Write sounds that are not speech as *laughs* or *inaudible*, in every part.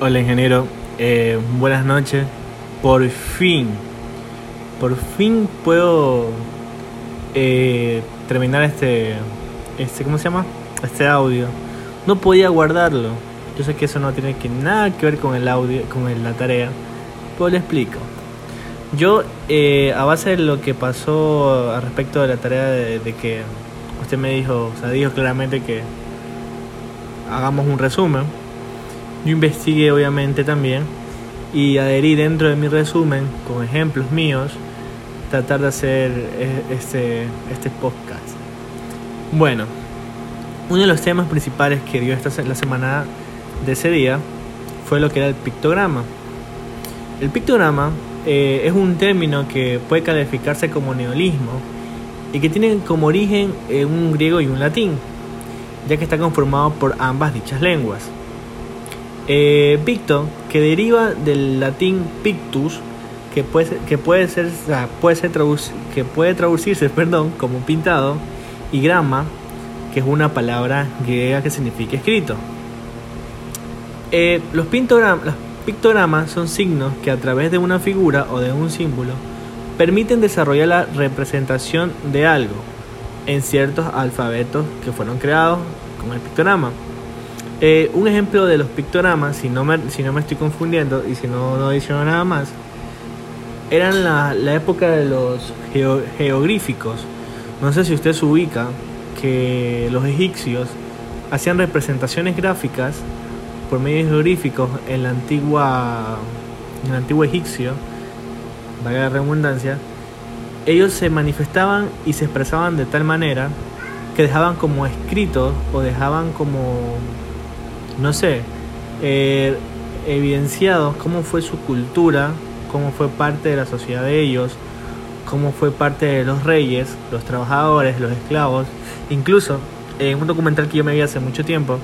Hola ingeniero, eh, buenas noches. Por fin, por fin puedo eh, terminar este, este, ¿cómo se llama? Este audio. No podía guardarlo. Yo sé que eso no tiene que nada que ver con el audio, con la tarea. Pues le explico. Yo, eh, a base de lo que pasó al respecto de la tarea de, de que usted me dijo, o sea, dijo claramente que hagamos un resumen. Yo investigué obviamente también y adherí dentro de mi resumen con ejemplos míos tratar de hacer e, este, este podcast. Bueno, uno de los temas principales que dio esta la semana de ese día fue lo que era el pictograma. El pictograma eh, es un término que puede calificarse como neolismo y que tiene como origen un griego y un latín, ya que está conformado por ambas dichas lenguas. Eh, picto, que deriva del latín pictus, que puede, que puede ser, que puede traducirse *laughs* perdón, como pintado, y grama, que es una palabra griega que significa escrito. Eh, los, los pictogramas son signos que a través de una figura o de un símbolo permiten desarrollar la representación de algo en ciertos alfabetos que fueron creados con el pictograma. Eh, un ejemplo de los pictogramas, si no me, si no me estoy confundiendo y si no, no adiciono nada más, eran la, la época de los geográficos. No sé si usted se ubica que los egipcios hacían representaciones gráficas por medio de geográficos en la antigua en el antiguo egipcio, valga la redundancia, ellos se manifestaban y se expresaban de tal manera que dejaban como escrito o dejaban como no sé, eh, evidenciados cómo fue su cultura, cómo fue parte de la sociedad de ellos, cómo fue parte de los reyes, los trabajadores, los esclavos. Incluso en un documental que yo me vi hace mucho tiempo,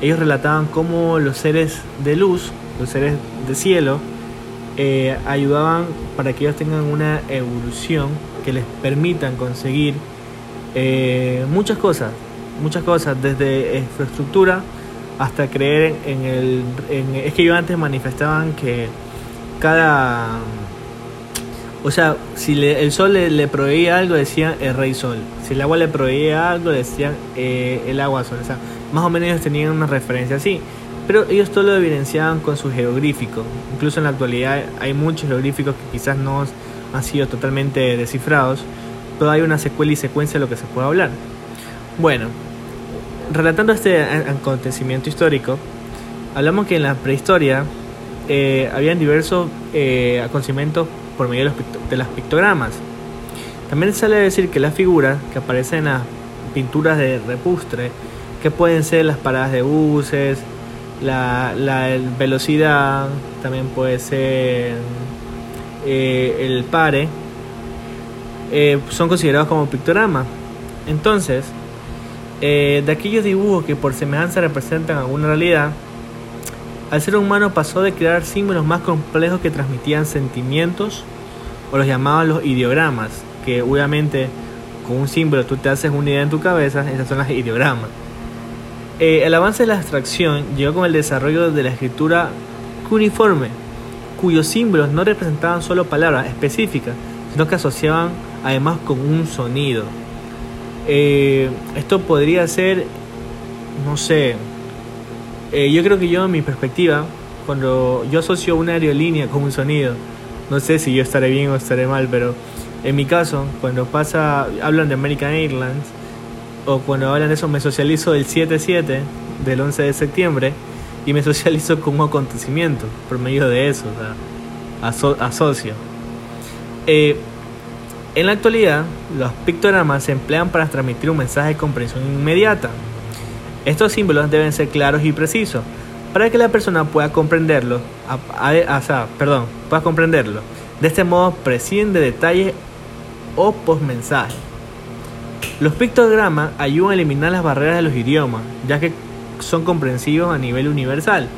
ellos relataban cómo los seres de luz, los seres de cielo, eh, ayudaban para que ellos tengan una evolución que les permitan conseguir eh, muchas cosas, muchas cosas, desde infraestructura hasta creer en, el... es que ellos antes manifestaban que cada... O sea, si el sol le, proveía algo, decían el rey sol. Si el agua le proveía algo, decían eh, el agua sol. O sea, más o menos ellos tenían una referencia así. Pero ellos todo lo evidenciaban con sus jeroglíficos. Incluso en la actualidad hay muchos jeroglíficos que quizás no han sido totalmente descifrados. Pero hay una secuela y secuencia de lo que se puede hablar. Bueno, relatando este acontecimiento histórico, hablamos que en la prehistoria eh, habían diversos eh, acontecimientos por medio de, los las pictogramas. También sale a decir que las figuras que aparecen en las pinturas de repustre, que pueden ser las paradas de buses, la, velocidad, también puede ser eh, el pare, son considerados como pictogramas. Entonces, eh, de aquellos dibujos que por semejanza representan alguna realidad, al ser humano pasó de crear símbolos más complejos que transmitían sentimientos o los llamaban los ideogramas, que obviamente con un símbolo tú te haces una idea en tu cabeza, esas son las ideogramas. Eh, el avance de la abstracción llegó con el desarrollo de la escritura cuneiforme, cuyos símbolos no representaban solo palabras específicas, sino que asociaban además con un sonido. Eh, esto podría ser, no sé, eh, yo creo que yo en mi perspectiva, cuando yo asocio una aerolínea con un sonido, no sé si yo estaré bien o estaré mal, pero en mi caso, cuando pasa, hablan de American Airlines, o cuando hablan de eso, me socializo del 7-7 del 11 de septiembre y me *laughs* socializo con un acontecimiento por medio de eso, o sea, asocio. Eh, en la actualidad, los pictogramas se emplean para transmitir un mensaje de comprensión inmediata. Estos símbolos deben ser claros y precisos para que la persona pueda comprenderlo, perdón. De este modo prescinden de detalles o postmensaje. Los pictogramas ayudan a eliminar las barreras de los idiomas, ya que son comprensivos a nivel universal.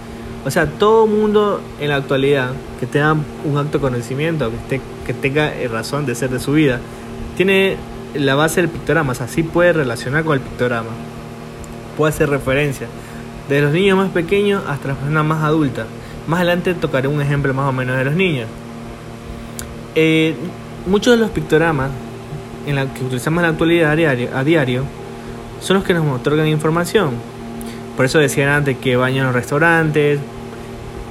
O sea, todo mundo en la actualidad que tenga un acto conocimiento, que, esté, que tenga razón de ser de su vida, tiene la base del pictograma, o sea, sí puede relacionar con el pictograma, puede hacer referencia. de los niños más pequeños hasta las personas más adultas. Más adelante tocaré un ejemplo más o menos de los niños. Eh, muchos de los pictogramas en la que utilizamos en la actualidad a diario, son los que nos otorgan información. Por eso decían antes que baño en los restaurantes,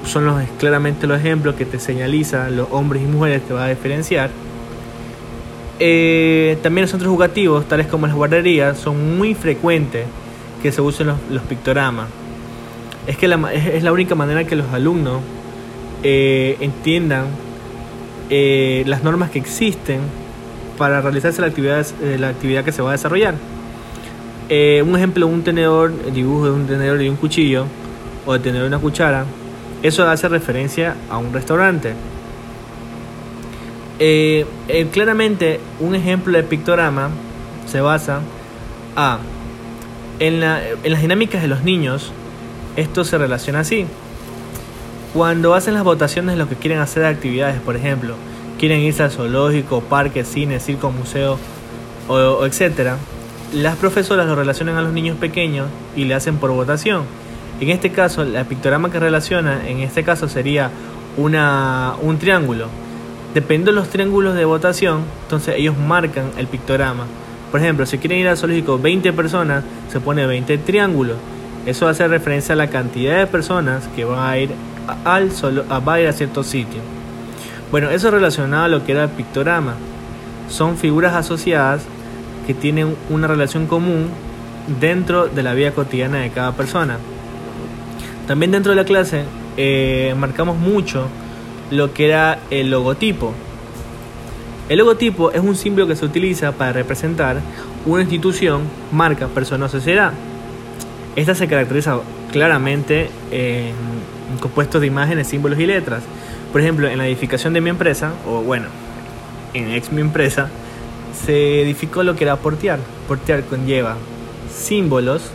son los, claramente los ejemplos que te señaliza los hombres y mujeres que va a diferenciar. Eh, también los centros educativos, tales como las guarderías, son muy frecuentes que se usen los, pictogramas. Es que la, es, la única manera que los alumnos eh, entiendan eh, las normas que existen para realizarse la actividad, la actividad que se va a desarrollar. un ejemplo, un tenedor, el dibujo de un tenedor y un cuchillo, o de tenedor y una cuchara, eso hace referencia a un restaurante. Eh, eh, claramente, un ejemplo de pictograma se basa a en, la, en las dinámicas de los niños. Esto se relaciona así. Cuando hacen las votaciones lo que quieren hacer de actividades, por ejemplo, quieren irse al zoológico, parque, cine, circo, museo, o, o etcétera, las profesoras lo relacionan a los niños pequeños y le hacen por votación. En este caso, el pictograma que relaciona, en este caso sería una, un triángulo. Dependiendo de los triángulos de votación, entonces ellos marcan el pictograma. Por ejemplo, si quieren ir al zoológico 20 personas, se pone 20 triángulos. Eso hace referencia a la cantidad de personas que van a ir al solo, a, a ir a cierto sitio. Bueno, eso es relacionado a lo que era el pictograma. Son figuras asociadas que tienen una relación común dentro de la vida cotidiana de cada persona. También dentro de la clase eh, marcamos mucho lo que era el logotipo. El logotipo es un símbolo que se utiliza para representar una institución, marca, persona o sociedad. Esta se caracteriza claramente en compuestos de imágenes, símbolos y letras. Por ejemplo, en la edificación de mi empresa, o bueno, en ex mi empresa, se edificó lo que era portear. Portear conlleva símbolos,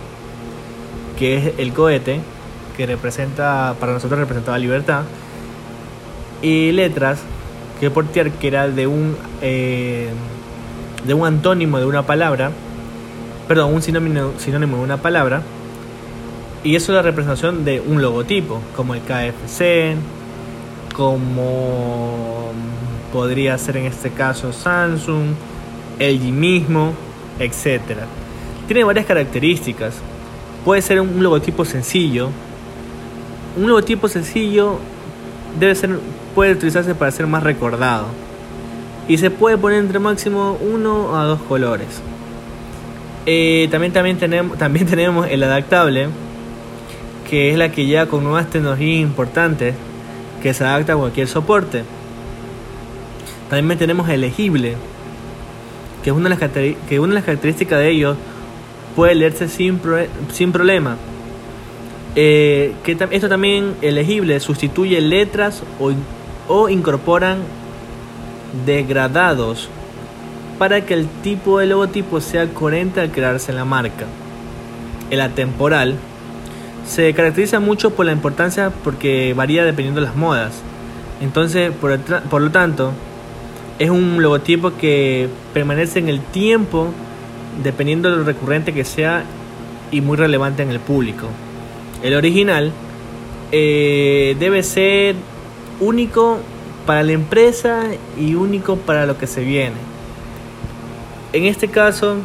que es el cohete, que representa, para nosotros representaba libertad, y letras, que portear, que era de un, eh, de un antónimo de una palabra, perdón, un sinónimo, sinónimo de una palabra, y eso es la representación de un logotipo, como el KFC, como podría ser en este caso Samsung, LG mismo, etc. Tiene varias características. Puede ser un logotipo sencillo, un logotipo sencillo debe ser, puede utilizarse para ser más recordado. Y se puede poner entre máximo uno a dos colores. Eh, también, también, tenemos, *laughs* también tenemos el adaptable, que es la que ya con nuevas tecnologías importantes, que se adapta a cualquier soporte. También tenemos el legible, que es una de las, que una de las características de ellos puede leerse sin, sin problema eh, que esto también elegible sustituye letras o, o incorporan degradados para que el tipo de logotipo sea coherente al crearse la marca. El atemporal se caracteriza mucho por la importancia porque varía dependiendo de las modas. Entonces, por, por lo tanto, es un logotipo que permanece en el tiempo dependiendo de lo recurrente que sea y muy relevante en el público. El original eh, debe ser único para la empresa y único para lo que se viene. En este caso,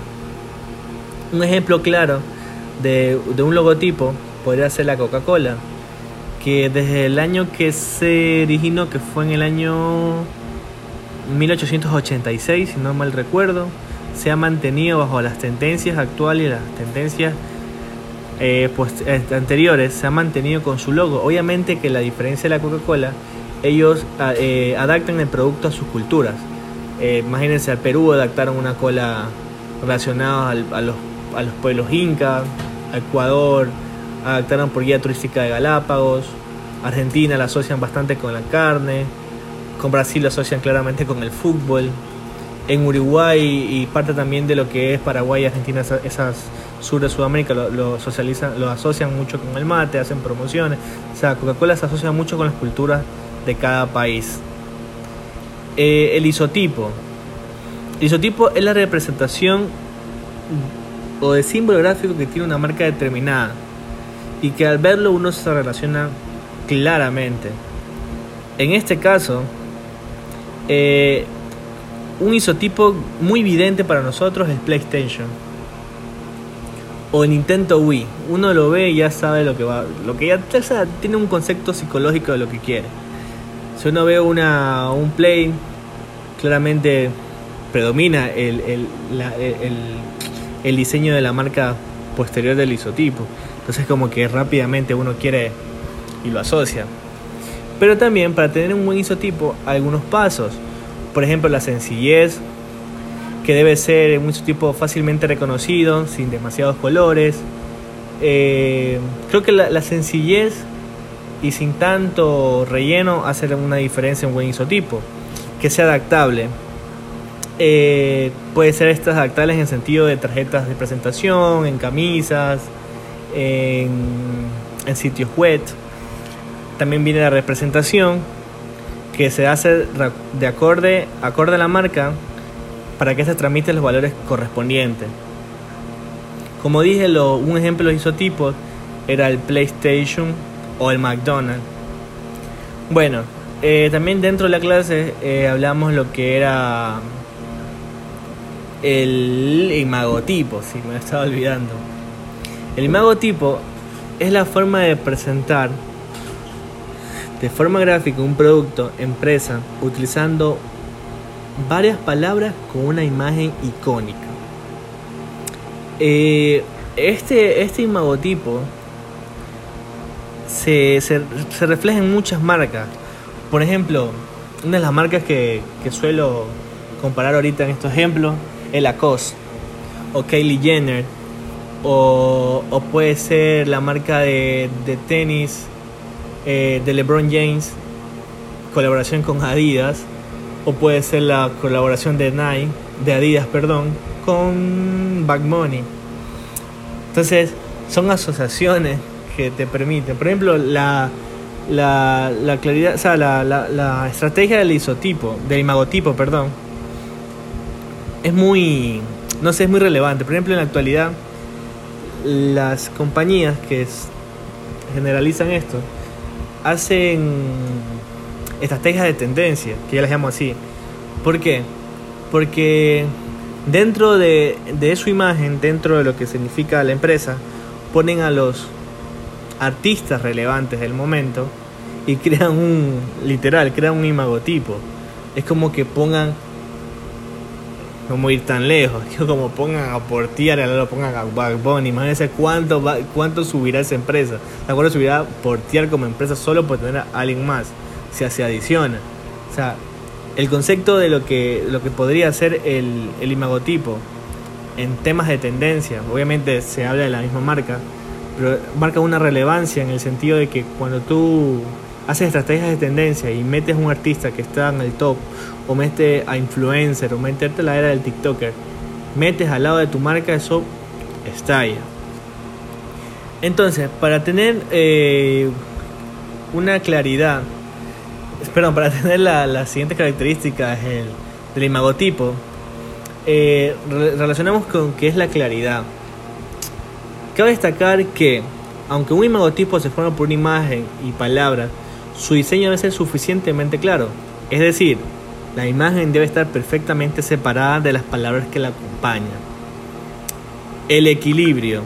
un ejemplo claro de, un logotipo podría ser la Coca-Cola, que desde el año que se originó, que fue en el año 1886, si no mal recuerdo, se ha mantenido bajo las tendencias actuales y las tendencias eh, pues, eh, anteriores se ha mantenido con su logo. Obviamente que la diferencia de la Coca-Cola, ellos ah, eh, adaptan el producto a sus culturas. imagínense, al Perú adaptaron una cola relacionada a, los, a los pueblos incas, a Ecuador, adaptaron por guía turística de Galápagos, Argentina la asocian bastante con la carne, con Brasil la asocian claramente con el fútbol, en Uruguay y parte también de lo que es Paraguay y Argentina, esas sur de Sudamérica lo, socializan, lo asocian mucho con el mate, hacen promociones. O sea, Coca-Cola se asocia mucho con las culturas de cada país. Eh, el isotipo. El isotipo es la representación o de símbolo gráfico que tiene una marca determinada. y que al verlo uno se relaciona claramente. En este caso, eh, un isotipo muy evidente para nosotros es PlayStation o Nintendo Wii. Uno lo ve y ya sabe lo que va, lo que ya tiene un concepto psicológico de lo que quiere. Si uno ve una, un Play, claramente predomina el, el, el diseño de la marca posterior del isotipo. Entonces como que rápidamente uno quiere y lo asocia. Pero también para tener un buen isotipo algunos pasos. Por ejemplo la sencillez, que debe ser un isotipo fácilmente reconocido, sin demasiados colores. Eh, creo que la, sencillez y sin tanto relleno hace una diferencia en un buen isotipo. Que sea adaptable. Eh, puede ser estas adaptables en el sentido de tarjetas de presentación, en camisas, en, en sitios web. También viene la representación que se hace de acorde, acorde a la marca para que se transmiten los valores correspondientes. Como dije, lo, un ejemplo de isotipos era el PlayStation o el McDonald's. Bueno, eh, también dentro de la clase eh, hablamos lo que era el imagotipo, si me estaba olvidando. El imagotipo es la forma de presentar de forma gráfica un producto, empresa, utilizando varias palabras con una imagen icónica. Eh, este, este imagotipo se, se, se, refleja en muchas marcas. Por ejemplo, una de las marcas que, que suelo comparar ahorita en estos ejemplos es Lacoste o Kylie Jenner o, o puede ser la marca de, de tenis eh, de LeBron James, colaboración con Adidas, o puede ser la colaboración de Nike, de Adidas, perdón, con Back Money. Entonces, son asociaciones que te permiten. Por ejemplo, la, la, la claridad, o sea, la, la, estrategia del isotipo, del imagotipo, perdón, es muy, no sé, es muy relevante. Por ejemplo, en la actualidad, las compañías que generalizan esto, hacen estrategias de tendencia, que ya las llamo así. ¿Por qué? Porque dentro de, de su imagen, dentro de lo que significa la empresa, ponen a los artistas relevantes del momento y crean un, literal, crean un imagotipo. Es como que pongan como ir tan lejos, *laughs* como pongan a Portier, lo pongan a Bunny, imagínense cuánto, cuánto subirá esa empresa. ¿De acuerdo? Subirá Portier como empresa solo por tener a alguien más, si se adiciona. O sea, el concepto de lo que, lo que podría ser el, el imagotipo en temas de tendencia, obviamente se habla de la misma marca, pero marca una relevancia en el sentido de que cuando tú haces estrategias de tendencia y metes un artista que está en el top o metes a influencer o meterte la era del TikToker, metes al lado de tu marca, eso estalla. Entonces, para tener eh, una claridad, perdón, para tener la, las siguientes características del, del imagotipo, eh, relacionamos con qué es la claridad. Cabe destacar que, aunque un imagotipo se forma por una imagen y palabras, su diseño debe ser suficientemente claro. Es decir, la imagen debe estar perfectamente separada de las palabras que la acompañan. El equilibrio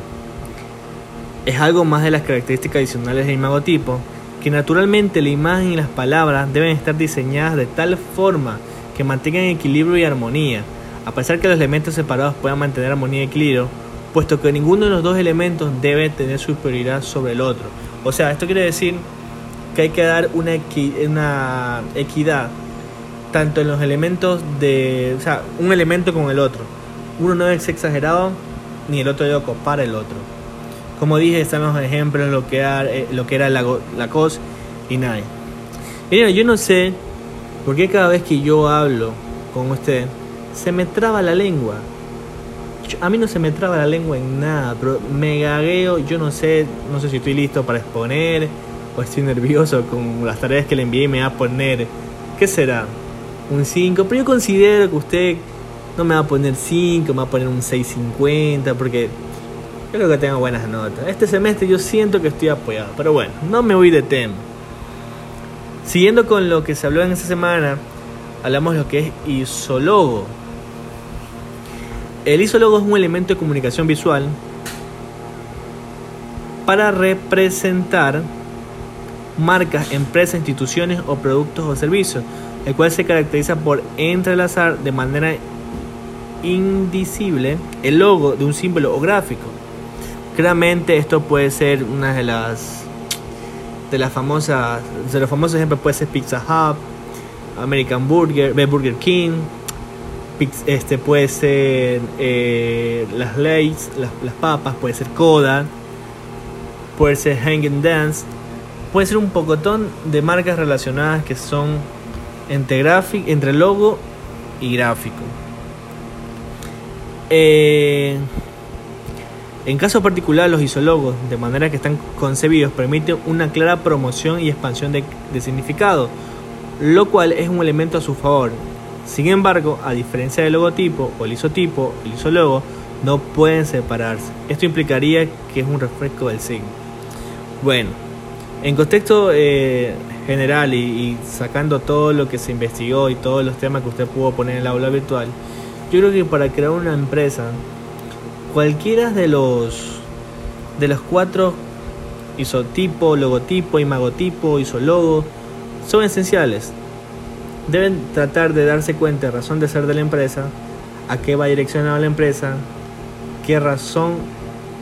es algo más de las características adicionales del imagotipo, que naturalmente la imagen y las palabras deben estar diseñadas de tal forma que mantengan equilibrio y armonía, a pesar que los elementos separados puedan mantener armonía y equilibrio, puesto que ninguno de los dos elementos debe tener superioridad sobre el otro. O sea, esto quiere decir que hay que dar una, equidad tanto en los elementos de, o sea, un elemento con el otro. Uno no es exagerado ni el otro debe copar el otro. Como dije, estamos ejemplos lo que era, eh, lo que era la, la COS y Nike. Mira, yo no sé por qué cada vez que yo hablo con usted se me traba la lengua. a mí no se me traba la lengua en nada, pero me gagueo, yo no sé, no sé si estoy listo para exponer o estoy nervioso con las tareas que le envié y me va a poner, ¿qué será? un 5, pero yo considero que usted no me va a poner 5, me va a poner un 6.50, porque Yo creo que tengo buenas notas. Este semestre yo siento que estoy apoyado, pero bueno, no me voy de tema. Siguiendo con lo que se habló en esta semana, hablamos de lo que es isólogo. El isólogo es un elemento de comunicación visual para representar marcas, empresas, instituciones o productos o servicios, el cual se caracteriza por entrelazar de manera indicible el logo de un símbolo o gráfico. Claramente esto puede ser una de las de las famosas de los famosos ejemplos puede ser Pizza Hut, American Burger, Burger King, este puede ser eh, las Lays, las, papas, puede ser Coda, puede ser Hanging Dance, puede ser un pocotón de marcas relacionadas que son entre, entre logo y gráfico. Eh, en caso particular, los isologos, de manera que están concebidos, permiten una clara promoción y expansión de, significado, lo cual es un elemento a su favor, sin embargo, a diferencia del logotipo o el isotipo, el isólogo no pueden separarse. Esto implicaría que es un refresco del signo. Bueno, en contexto eh, general y, sacando todo lo que se investigó y todos los temas que usted pudo poner en el aula virtual, yo creo que para crear una empresa, cualquiera de los de los cuatro isotipo, logotipo, imagotipo, isólogo son esenciales deben tratar de darse cuenta de razón de ser de la empresa, a qué va direccionada la empresa, qué razón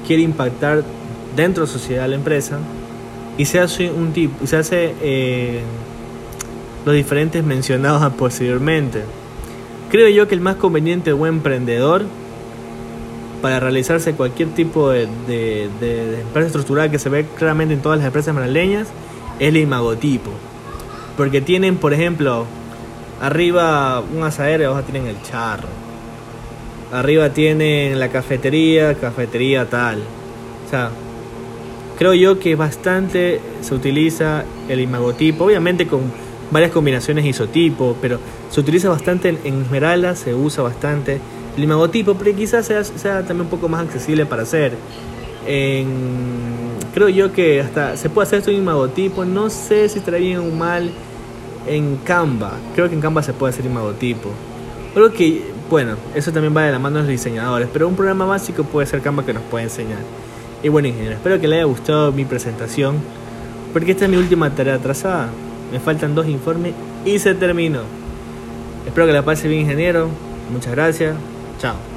quiere impactar dentro de la sociedad la empresa y se hace un tipo, se hace eh, los diferentes mencionados *laughs* posteriormente. Creo yo que el más conveniente de un emprendedor para realizarse cualquier tipo de, empresa estructurada que se ve claramente en todas las empresas madrileñas es el imagotipo. Porque tienen, por ejemplo, Arriba un asadero y abajo tienen el charro. Arriba tienen la cafetería, cafetería tal. O sea, creo yo que bastante se utiliza el imagotipo, obviamente con varias combinaciones isotipo, pero se utiliza bastante en, Esmeralda, se usa bastante el pero quizás sea, sea, también un poco más accesible para hacer. creo yo que hasta se puede hacer esto en imagotipo, no sé si estará bien o mal en Canva. Creo que en Canva se puede hacer imagotipo. Creo que, bueno, eso también va de la mano de los diseñadores, pero un programa básico puede ser Canva que nos puede enseñar. Y bueno, ingeniero, espero que le haya gustado mi presentación, porque esta es mi última tarea atrasada. Me faltan dos informes y se terminó. Espero que la pase bien, ingeniero. Muchas gracias. Chao.